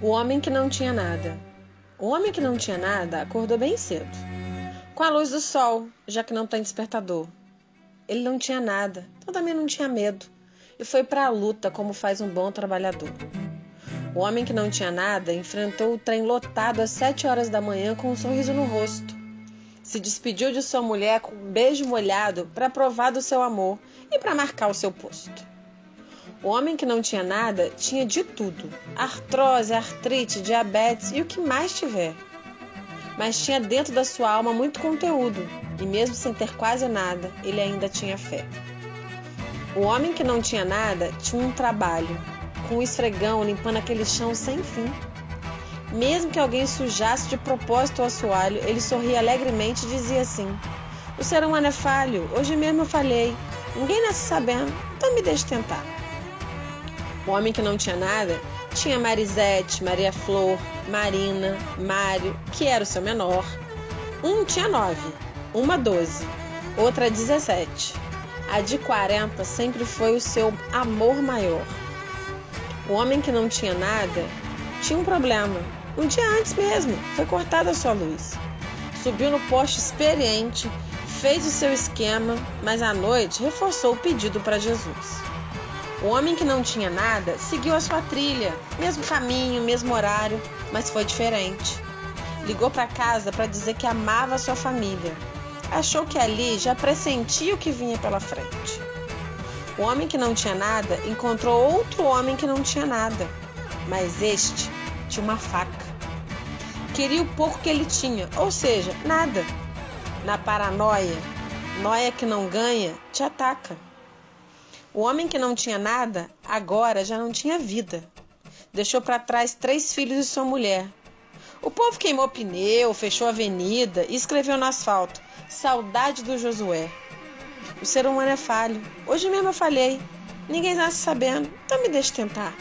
O homem que não tinha nada. O homem que não tinha nada acordou bem cedo, com a luz do sol, já que não tem despertador. Ele não tinha nada, então também não tinha medo, e foi para a luta como faz um bom trabalhador. O homem que não tinha nada enfrentou o trem lotado às sete horas da manhã com um sorriso no rosto. Se despediu de sua mulher com um beijo molhado para provar do seu amor e para marcar o seu posto. O homem que não tinha nada tinha de tudo: artrose, artrite, diabetes e o que mais tiver. Mas tinha dentro da sua alma muito conteúdo, e mesmo sem ter quase nada, ele ainda tinha fé. O homem que não tinha nada tinha um trabalho, com um esfregão limpando aquele chão sem fim. Mesmo que alguém sujasse de propósito o assoalho, ele sorria alegremente e dizia assim: O ser humano é falho, hoje mesmo eu falhei. Ninguém nasce sabendo, então me deixe tentar. O homem que não tinha nada tinha Marisete, Maria Flor, Marina, Mário, que era o seu menor. Um tinha nove, uma doze, outra dezessete. A de quarenta sempre foi o seu amor maior. O homem que não tinha nada tinha um problema. Um dia antes mesmo, foi cortada a sua luz. Subiu no poste experiente, fez o seu esquema, mas à noite reforçou o pedido para Jesus. O homem que não tinha nada seguiu a sua trilha, mesmo caminho, mesmo horário, mas foi diferente. Ligou para casa para dizer que amava a sua família. Achou que ali já pressentia o que vinha pela frente. O homem que não tinha nada encontrou outro homem que não tinha nada, mas este tinha uma faca. Queria o pouco que ele tinha, ou seja, nada. Na paranoia, noia que não ganha, te ataca. O homem que não tinha nada, agora já não tinha vida. Deixou para trás três filhos e sua mulher. O povo queimou pneu, fechou a avenida e escreveu no asfalto: Saudade do Josué. O ser humano é falho. Hoje mesmo eu falhei. Ninguém nasce sabendo, então me deixe tentar.